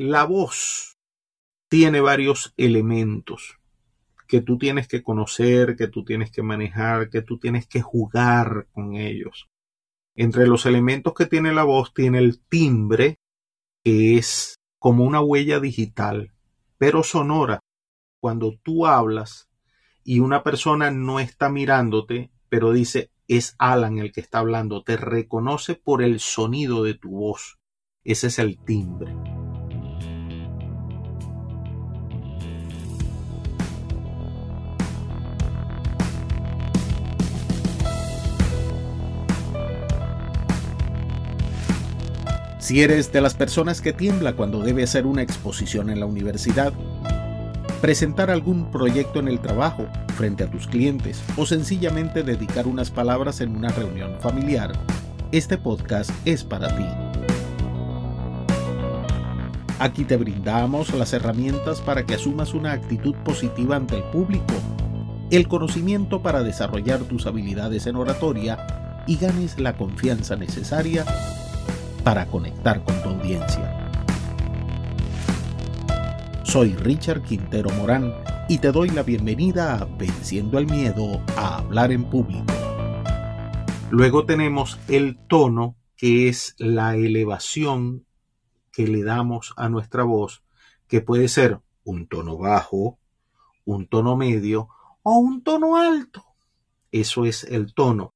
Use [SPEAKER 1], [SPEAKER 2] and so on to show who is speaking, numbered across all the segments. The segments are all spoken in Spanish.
[SPEAKER 1] la voz tiene varios elementos que tú tienes que conocer, que tú tienes que manejar, que tú tienes que jugar con ellos. Entre los elementos que tiene la voz tiene el timbre, que es como una huella digital, pero sonora. Cuando tú hablas y una persona no está mirándote, pero dice es Alan el que está hablando, te reconoce por el sonido de tu voz. Ese es el timbre. Si eres de las personas que tiembla cuando debe hacer una exposición en la universidad, presentar algún proyecto en el trabajo frente a tus clientes o sencillamente dedicar unas palabras en una reunión familiar, este podcast es para ti. Aquí te brindamos las herramientas para que asumas una actitud positiva ante el público, el conocimiento para desarrollar tus habilidades en oratoria y ganes la confianza necesaria para conectar con tu audiencia. Soy Richard Quintero Morán y te doy la bienvenida a Venciendo el Miedo a hablar en público. Luego tenemos el tono, que es la elevación que le damos a nuestra voz, que puede ser un tono bajo, un tono medio o un tono alto. Eso es el tono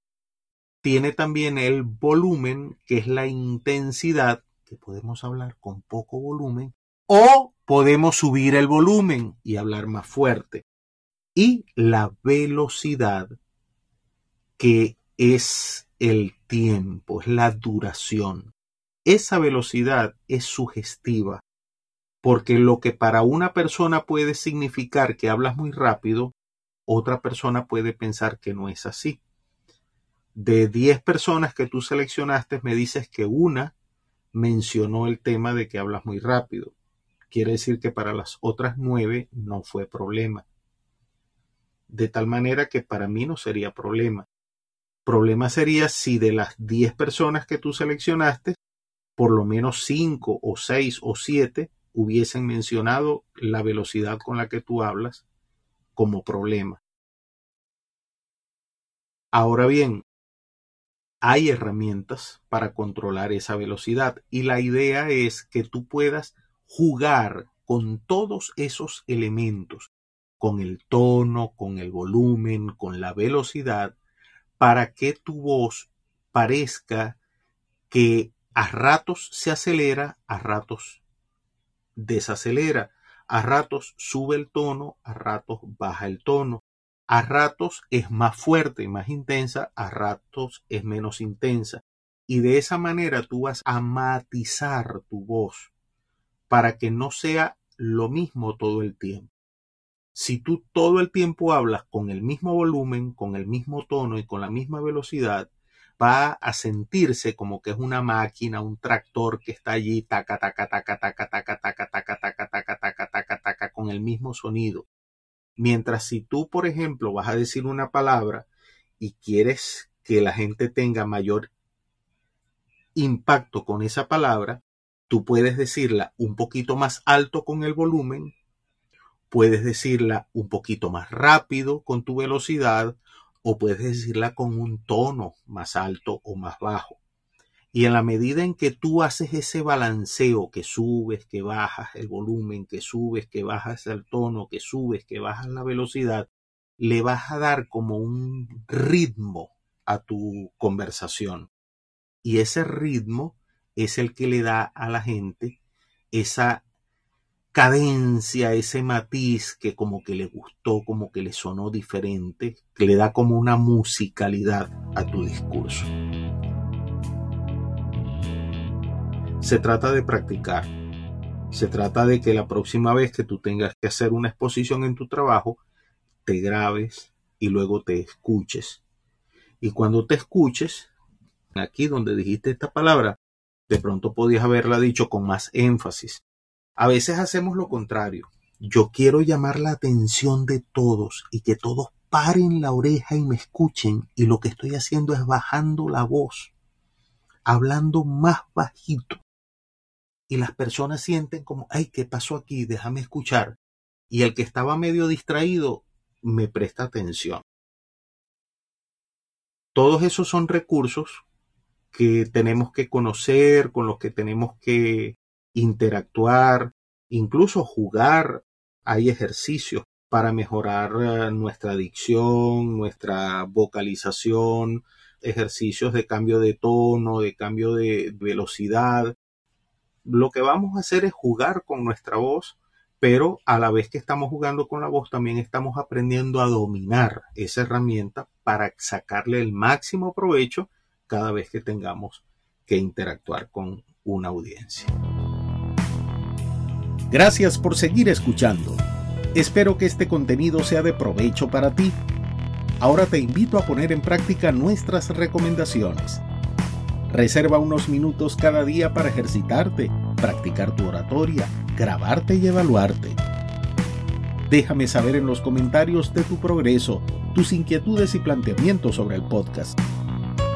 [SPEAKER 1] tiene también el volumen, que es la intensidad, que podemos hablar con poco volumen, o podemos subir el volumen y hablar más fuerte. Y la velocidad, que es el tiempo, es la duración. Esa velocidad es sugestiva, porque lo que para una persona puede significar que hablas muy rápido, otra persona puede pensar que no es así de 10 personas que tú seleccionaste, me dices que una mencionó el tema de que hablas muy rápido. Quiere decir que para las otras 9 no fue problema. De tal manera que para mí no sería problema. Problema sería si de las 10 personas que tú seleccionaste, por lo menos 5 o 6 o 7 hubiesen mencionado la velocidad con la que tú hablas como problema. Ahora bien, hay herramientas para controlar esa velocidad y la idea es que tú puedas jugar con todos esos elementos, con el tono, con el volumen, con la velocidad, para que tu voz parezca que a ratos se acelera, a ratos desacelera, a ratos sube el tono, a ratos baja el tono, a ratos es más fuerte y más intensa, a ratos es menos intensa. Y de esa manera tú vas a matizar tu voz para que no sea lo mismo todo el tiempo. Si tú todo el tiempo hablas con el mismo volumen, con el mismo tono y con la misma velocidad, va a sentirse como que es una máquina, un tractor que está allí, taca, taca, taca, taca, taca, taca, taca, taca, taca, taca, taca, taca, con el mismo sonido. Mientras si tú, por ejemplo, vas a decir una palabra y quieres que la gente tenga mayor impacto con esa palabra, tú puedes decirla un poquito más alto con el volumen, puedes decirla un poquito más rápido con tu velocidad o puedes decirla con un tono más alto o más bajo. Y en la medida en que tú haces ese balanceo, que subes, que bajas el volumen, que subes, que bajas el tono, que subes, que bajas la velocidad, le vas a dar como un ritmo a tu conversación. Y ese ritmo es el que le da a la gente esa cadencia, ese matiz que como que le gustó, como que le sonó diferente, que le da como una musicalidad a tu discurso. Se trata de practicar. Se trata de que la próxima vez que tú tengas que hacer una exposición en tu trabajo, te grabes y luego te escuches. Y cuando te escuches, aquí donde dijiste esta palabra, de pronto podías haberla dicho con más énfasis. A veces hacemos lo contrario. Yo quiero llamar la atención de todos y que todos paren la oreja y me escuchen y lo que estoy haciendo es bajando la voz, hablando más bajito y las personas sienten como, ay, ¿qué pasó aquí? Déjame escuchar. Y el que estaba medio distraído me presta atención. Todos esos son recursos que tenemos que conocer, con los que tenemos que interactuar, incluso jugar. Hay ejercicios para mejorar eh, nuestra dicción, nuestra vocalización, ejercicios de cambio de tono, de cambio de velocidad. Lo que vamos a hacer es jugar con nuestra voz, pero a la vez que estamos jugando con la voz también estamos aprendiendo a dominar esa herramienta para sacarle el máximo provecho cada vez que tengamos que interactuar con una audiencia.
[SPEAKER 2] Gracias por seguir escuchando. Espero que este contenido sea de provecho para ti. Ahora te invito a poner en práctica nuestras recomendaciones. Reserva unos minutos cada día para ejercitarte, practicar tu oratoria, grabarte y evaluarte. Déjame saber en los comentarios de tu progreso, tus inquietudes y planteamientos sobre el podcast.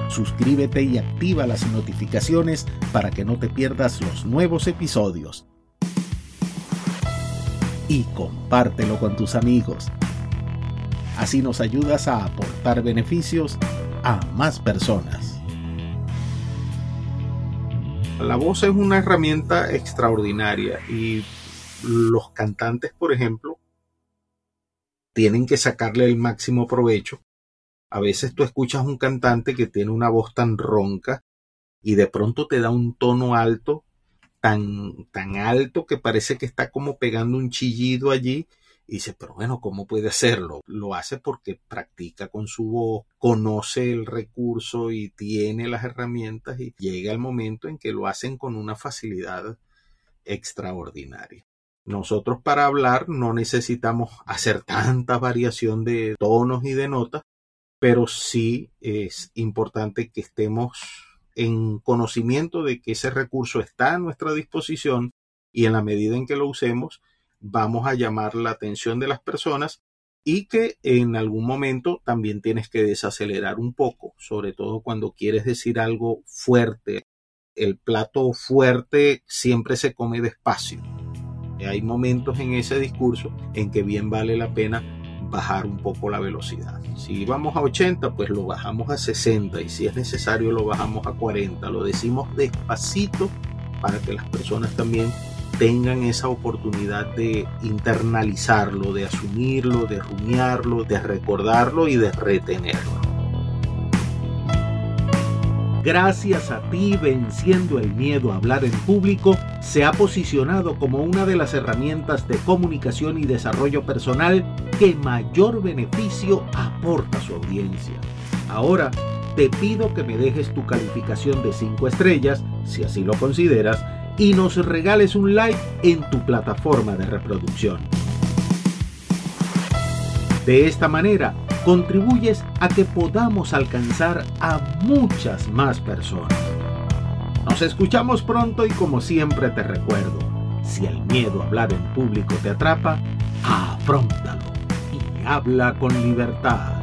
[SPEAKER 2] Suscríbete y activa las notificaciones para que no te pierdas los nuevos episodios y compártelo con tus amigos. Así nos ayudas a aportar beneficios a más personas.
[SPEAKER 1] La voz es una herramienta extraordinaria y los cantantes, por ejemplo, tienen que sacarle el máximo provecho. A veces tú escuchas un cantante que tiene una voz tan ronca y de pronto te da un tono alto tan, tan alto que parece que está como pegando un chillido allí. Y dice, pero bueno, ¿cómo puede hacerlo? Lo hace porque practica con su voz, conoce el recurso y tiene las herramientas y llega el momento en que lo hacen con una facilidad extraordinaria. Nosotros para hablar no necesitamos hacer tanta variación de tonos y de notas, pero sí es importante que estemos en conocimiento de que ese recurso está a nuestra disposición y en la medida en que lo usemos vamos a llamar la atención de las personas y que en algún momento también tienes que desacelerar un poco, sobre todo cuando quieres decir algo fuerte. El plato fuerte siempre se come despacio. Hay momentos en ese discurso en que bien vale la pena bajar un poco la velocidad. Si vamos a 80, pues lo bajamos a 60 y si es necesario lo bajamos a 40. Lo decimos despacito para que las personas también tengan esa oportunidad de internalizarlo, de asumirlo, de rumiarlo, de recordarlo y de retenerlo.
[SPEAKER 2] Gracias a ti, venciendo el miedo a hablar en público, se ha posicionado como una de las herramientas de comunicación y desarrollo personal que mayor beneficio aporta a su audiencia. Ahora, te pido que me dejes tu calificación de 5 estrellas, si así lo consideras, y nos regales un like en tu plataforma de reproducción. De esta manera, contribuyes a que podamos alcanzar a muchas más personas. Nos escuchamos pronto y como siempre te recuerdo, si el miedo a hablar en público te atrapa, afrontalo y habla con libertad.